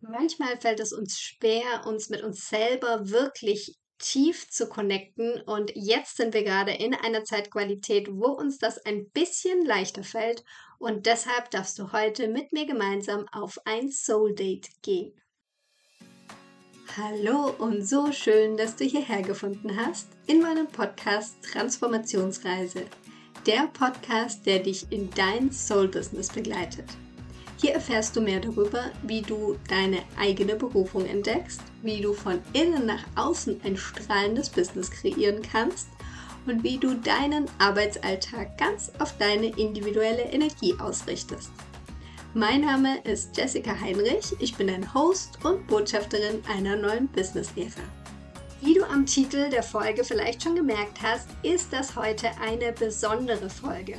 Manchmal fällt es uns schwer, uns mit uns selber wirklich tief zu connecten. Und jetzt sind wir gerade in einer Zeitqualität, wo uns das ein bisschen leichter fällt. Und deshalb darfst du heute mit mir gemeinsam auf ein Soul Date gehen. Hallo und so schön, dass du hierher gefunden hast in meinem Podcast Transformationsreise. Der Podcast, der dich in dein Soul Business begleitet. Hier erfährst du mehr darüber, wie du deine eigene Berufung entdeckst, wie du von innen nach außen ein strahlendes Business kreieren kannst und wie du deinen Arbeitsalltag ganz auf deine individuelle Energie ausrichtest. Mein Name ist Jessica Heinrich, ich bin dein Host und Botschafterin einer neuen Business-Ära. Wie du am Titel der Folge vielleicht schon gemerkt hast, ist das heute eine besondere Folge.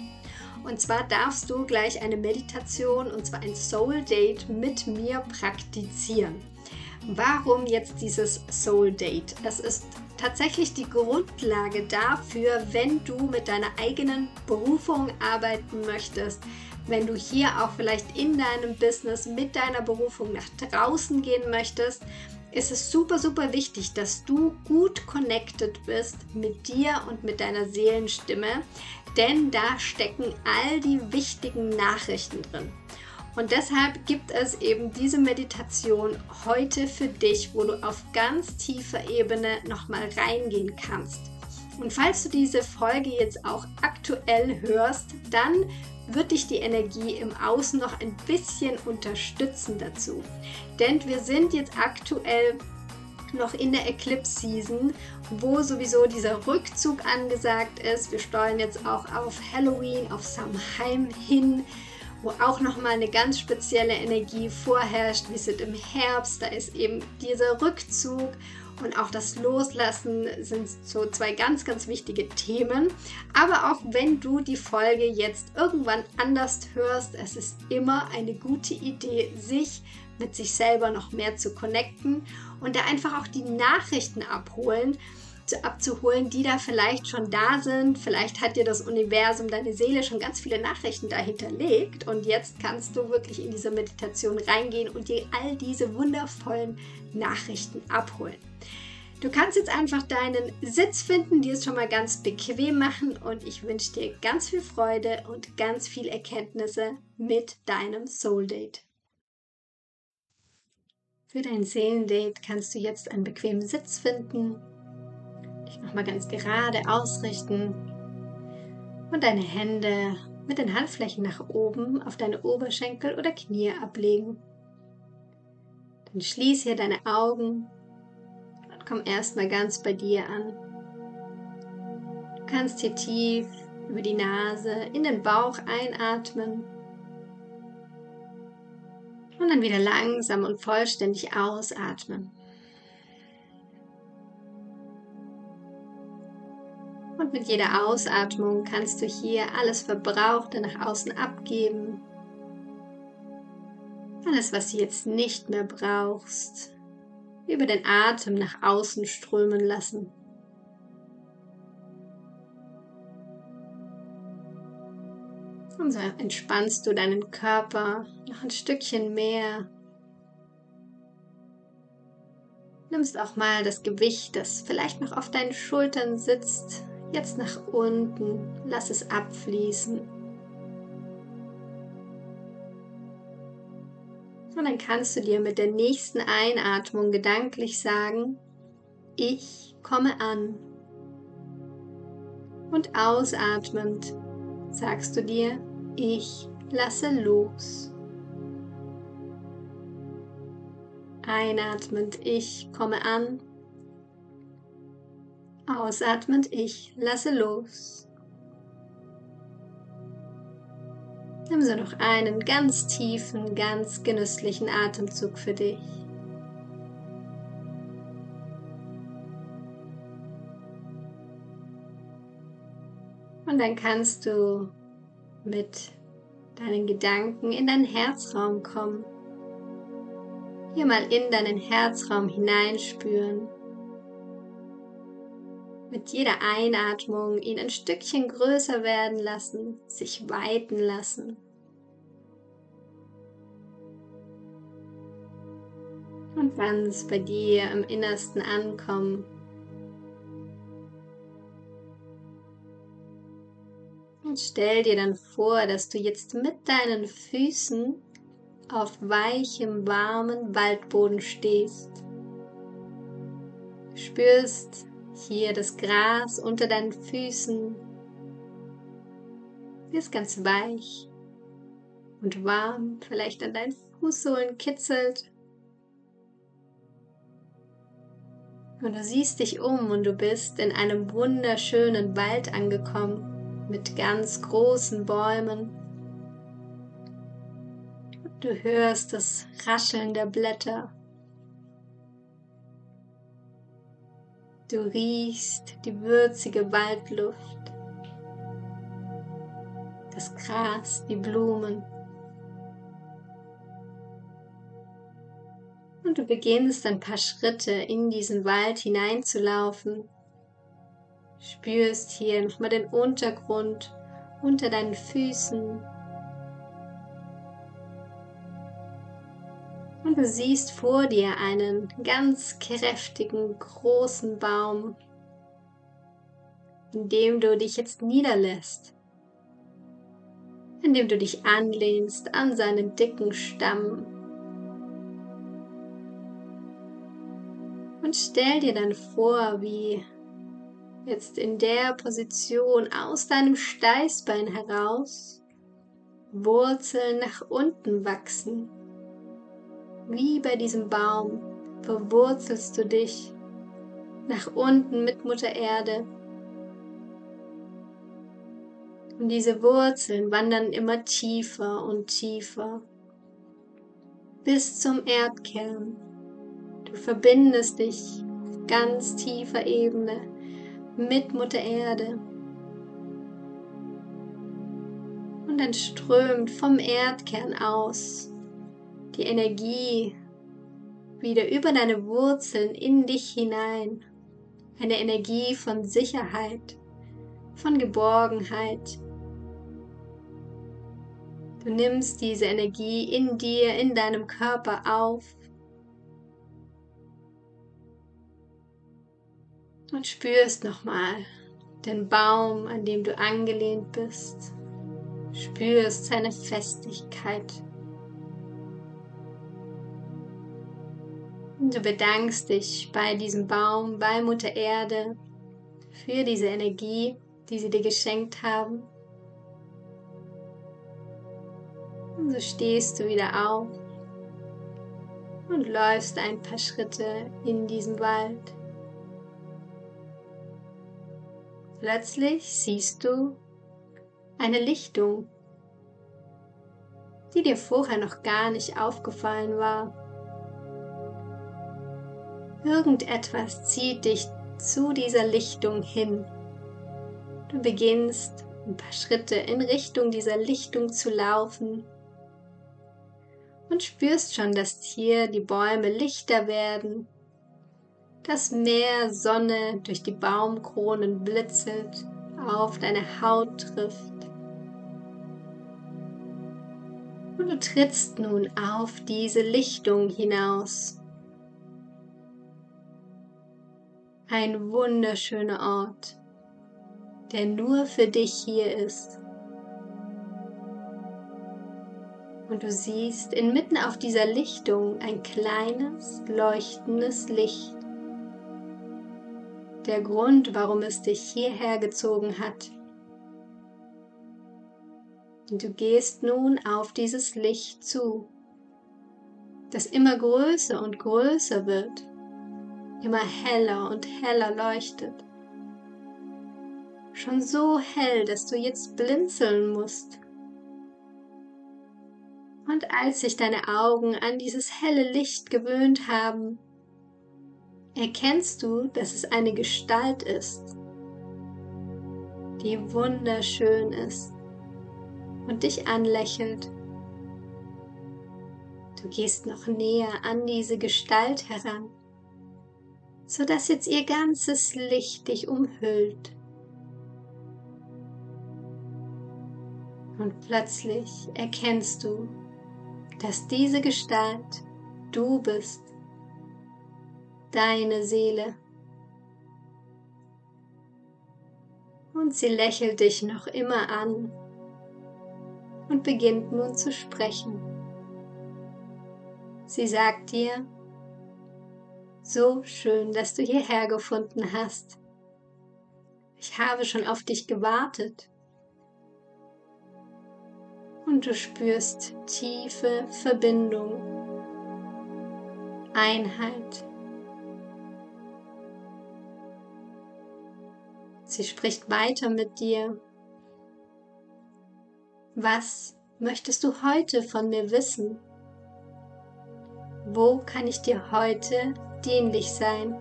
Und zwar darfst du gleich eine Meditation und zwar ein Soul Date mit mir praktizieren. Warum jetzt dieses Soul Date? Es ist tatsächlich die Grundlage dafür, wenn du mit deiner eigenen Berufung arbeiten möchtest, wenn du hier auch vielleicht in deinem Business mit deiner Berufung nach draußen gehen möchtest, ist es super, super wichtig, dass du gut connected bist mit dir und mit deiner Seelenstimme, denn da stecken all die wichtigen Nachrichten drin. Und deshalb gibt es eben diese Meditation heute für dich, wo du auf ganz tiefer Ebene nochmal reingehen kannst. Und falls du diese Folge jetzt auch aktuell hörst, dann wird dich die Energie im Außen noch ein bisschen unterstützen dazu. Denn wir sind jetzt aktuell noch in der Eclipse Season, wo sowieso dieser Rückzug angesagt ist. Wir steuern jetzt auch auf Halloween, auf Samhain hin, wo auch nochmal eine ganz spezielle Energie vorherrscht. Wir sind im Herbst, da ist eben dieser Rückzug und auch das Loslassen sind so zwei ganz, ganz wichtige Themen. Aber auch wenn du die Folge jetzt irgendwann anders hörst, es ist immer eine gute Idee, sich mit sich selber noch mehr zu connecten und da einfach auch die Nachrichten abholen, abzuholen, die da vielleicht schon da sind. Vielleicht hat dir das Universum, deine Seele schon ganz viele Nachrichten dahinterlegt und jetzt kannst du wirklich in diese Meditation reingehen und dir all diese wundervollen Nachrichten abholen. Du kannst jetzt einfach deinen Sitz finden, dir es schon mal ganz bequem machen und ich wünsche dir ganz viel Freude und ganz viel Erkenntnisse mit deinem Soul Date. Für dein Seelendate kannst du jetzt einen bequemen Sitz finden, dich nochmal ganz gerade ausrichten und deine Hände mit den Handflächen nach oben auf deine Oberschenkel oder Knie ablegen. Dann schließ hier deine Augen und komm erstmal ganz bei dir an. Du kannst hier tief über die Nase in den Bauch einatmen und dann wieder langsam und vollständig ausatmen. Und mit jeder Ausatmung kannst du hier alles Verbrauchte nach außen abgeben. Alles, was du jetzt nicht mehr brauchst, über den Atem nach außen strömen lassen. Und so entspannst du deinen Körper noch ein Stückchen mehr. Nimmst auch mal das Gewicht, das vielleicht noch auf deinen Schultern sitzt, jetzt nach unten. Lass es abfließen. Und dann kannst du dir mit der nächsten Einatmung gedanklich sagen, ich komme an. Und ausatmend sagst du dir, ich lasse los. Einatmend, ich komme an. Ausatmend, ich lasse los. Nimm so noch einen ganz tiefen, ganz genüsslichen Atemzug für dich. Und dann kannst du mit deinen Gedanken in deinen Herzraum kommen. Hier mal in deinen Herzraum hineinspüren. Mit jeder Einatmung ihn ein Stückchen größer werden lassen, sich weiten lassen. und ganz bei dir im Innersten ankommen. Und stell dir dann vor, dass du jetzt mit deinen Füßen auf weichem, warmen Waldboden stehst. Spürst hier das Gras unter deinen Füßen. Ist ganz weich und warm, vielleicht an deinen Fußsohlen kitzelt. Und du siehst dich um und du bist in einem wunderschönen Wald angekommen mit ganz großen Bäumen. Du hörst das Rascheln der Blätter. Du riechst die würzige Waldluft, das Gras, die Blumen. Und du beginnst ein paar Schritte in diesen Wald hineinzulaufen. Spürst hier nochmal den Untergrund unter deinen Füßen. Du siehst vor dir einen ganz kräftigen, großen Baum, in dem du dich jetzt niederlässt, in dem du dich anlehnst an seinen dicken Stamm Und stell dir dann vor, wie jetzt in der Position aus deinem Steißbein heraus Wurzeln nach unten wachsen. Wie bei diesem Baum verwurzelst du dich nach unten mit Mutter Erde. Und diese Wurzeln wandern immer tiefer und tiefer bis zum Erdkern. Du verbindest dich auf ganz tiefer Ebene mit Mutter Erde. Und dann strömt vom Erdkern aus die Energie wieder über deine Wurzeln in dich hinein. Eine Energie von Sicherheit, von Geborgenheit. Du nimmst diese Energie in dir, in deinem Körper auf und spürst nochmal den Baum, an dem du angelehnt bist. Spürst seine Festigkeit. Du bedankst dich bei diesem Baum, bei Mutter Erde für diese Energie, die sie dir geschenkt haben. Und so stehst du wieder auf und läufst ein paar Schritte in diesen Wald. Plötzlich siehst du eine Lichtung, die dir vorher noch gar nicht aufgefallen war. Irgendetwas zieht dich zu dieser Lichtung hin. Du beginnst ein paar Schritte in Richtung dieser Lichtung zu laufen und spürst schon, dass hier die Bäume lichter werden das Meer Sonne durch die Baumkronen blitzelt, auf deine Haut trifft. Und du trittst nun auf diese Lichtung hinaus. Ein wunderschöner Ort, der nur für dich hier ist. Und du siehst inmitten auf dieser Lichtung ein kleines, leuchtendes Licht der Grund, warum es dich hierher gezogen hat. Und du gehst nun auf dieses Licht zu, das immer größer und größer wird, immer heller und heller leuchtet. Schon so hell, dass du jetzt blinzeln musst. Und als sich deine Augen an dieses helle Licht gewöhnt haben, erkennst du, dass es eine Gestalt ist, die wunderschön ist und dich anlächelt. Du gehst noch näher an diese Gestalt heran, sodass jetzt ihr ganzes Licht dich umhüllt. Und plötzlich erkennst du, dass diese Gestalt du bist deine Seele. Und sie lächelt dich noch immer an und beginnt nun zu sprechen. Sie sagt dir, so schön, dass du hierher gefunden hast. Ich habe schon auf dich gewartet. Und du spürst tiefe Verbindung, Einheit. Sie spricht weiter mit dir. Was möchtest du heute von mir wissen? Wo kann ich dir heute dienlich sein.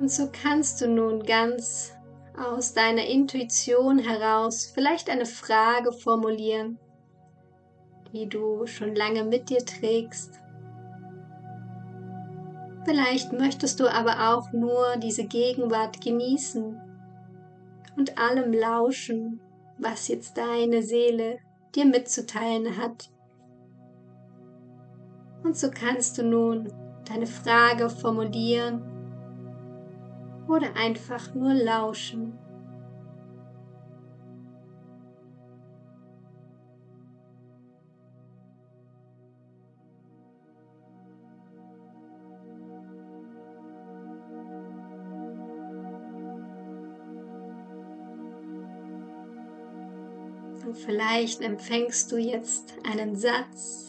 Und so kannst du nun ganz aus deiner Intuition heraus vielleicht eine Frage formulieren, die du schon lange mit dir trägst. Vielleicht möchtest du aber auch nur diese Gegenwart genießen und allem lauschen, was jetzt deine Seele dir mitzuteilen hat. Und so kannst du nun deine Frage formulieren oder einfach nur lauschen. Und vielleicht empfängst du jetzt einen Satz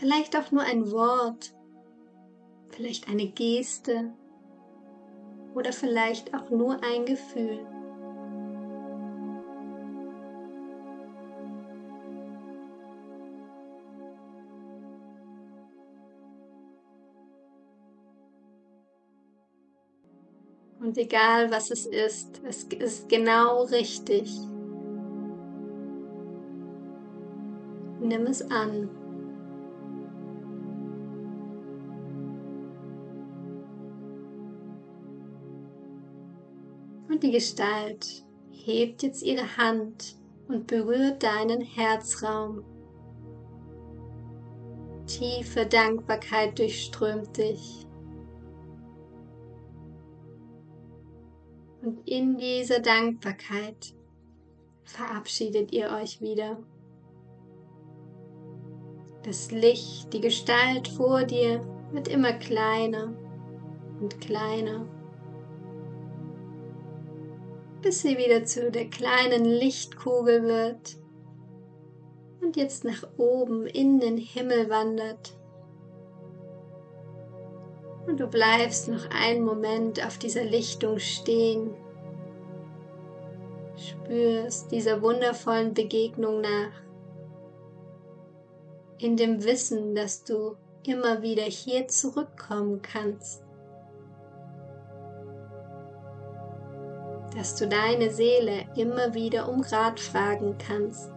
Vielleicht auch nur ein Wort, vielleicht eine Geste oder vielleicht auch nur ein Gefühl. Und egal was es ist, es ist genau richtig. Nimm es an. Die Gestalt hebt jetzt ihre Hand und berührt deinen Herzraum. Tiefe Dankbarkeit durchströmt dich. Und in dieser Dankbarkeit verabschiedet ihr euch wieder. Das Licht, die Gestalt vor dir wird immer kleiner und kleiner bis sie wieder zu der kleinen Lichtkugel wird und jetzt nach oben in den Himmel wandert. Und du bleibst noch einen Moment auf dieser Lichtung stehen, spürst dieser wundervollen Begegnung nach, in dem Wissen, dass du immer wieder hier zurückkommen kannst. Dass du deine Seele immer wieder um Rat fragen kannst.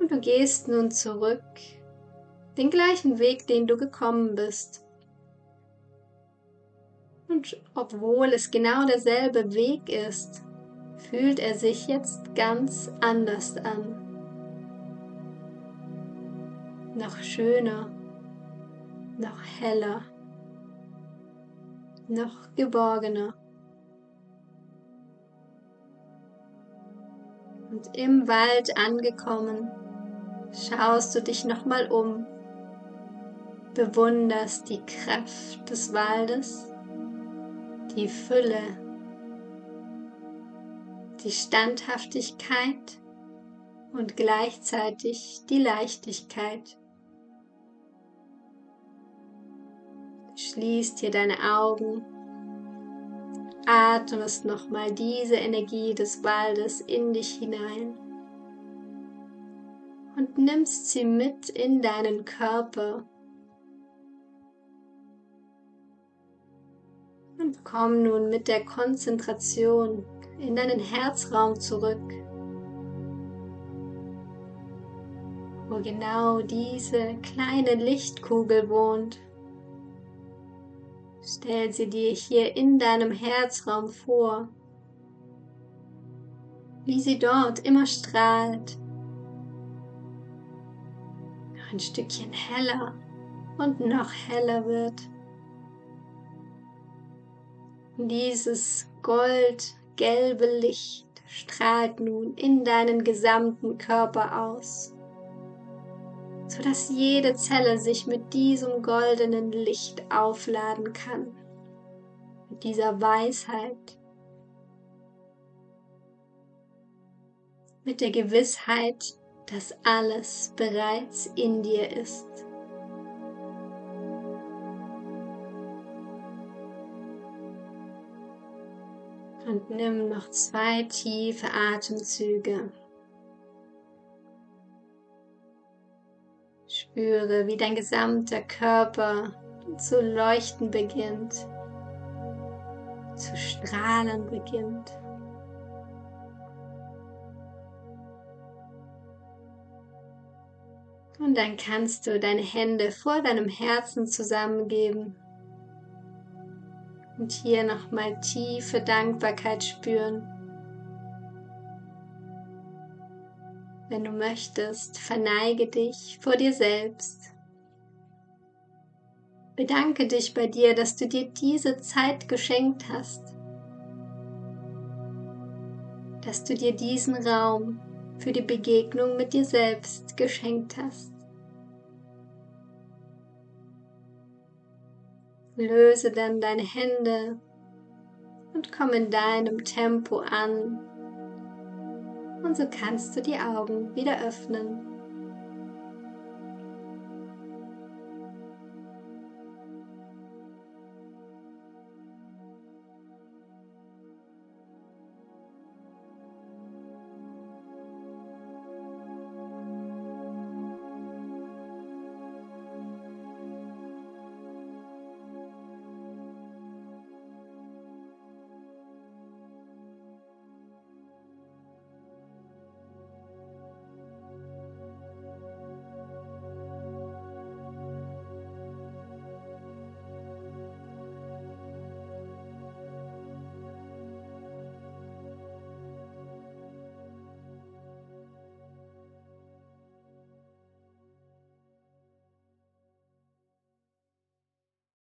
Und du gehst nun zurück, den gleichen Weg, den du gekommen bist. Und obwohl es genau derselbe Weg ist, fühlt er sich jetzt ganz anders an. Noch schöner, noch heller noch geborgener. Und im Wald angekommen, schaust du dich nochmal um, bewunderst die Kraft des Waldes, die Fülle, die Standhaftigkeit und gleichzeitig die Leichtigkeit. Schließt hier deine Augen. Atmest nochmal diese Energie des Waldes in dich hinein. Und nimmst sie mit in deinen Körper. Und komm nun mit der Konzentration in deinen Herzraum zurück. wo genau diese kleine Lichtkugel wohnt. Stell sie dir hier in deinem Herzraum vor, wie sie dort immer strahlt, ein Stückchen heller und noch heller wird. Dieses goldgelbe Licht strahlt nun in deinen gesamten Körper aus, sodass jede Zelle sich mit diesem goldenen Licht aufladen kann, mit dieser Weisheit, mit der Gewissheit, dass alles bereits in dir ist. Und nimm noch zwei tiefe Atemzüge. Spüre, wie dein gesamter Körper zu leuchten beginnt, zu strahlen beginnt. Und dann kannst du deine Hände vor deinem Herzen zusammengeben und hier nochmal tiefe Dankbarkeit spüren. Wenn du möchtest, verneige dich vor dir selbst. Bedanke dich bei dir, dass du dir diese Zeit geschenkt hast, dass du dir diesen Raum für die Begegnung mit dir selbst geschenkt hast. Löse dann deine Hände und komm in deinem Tempo an. Und so kannst du die Augen wieder öffnen.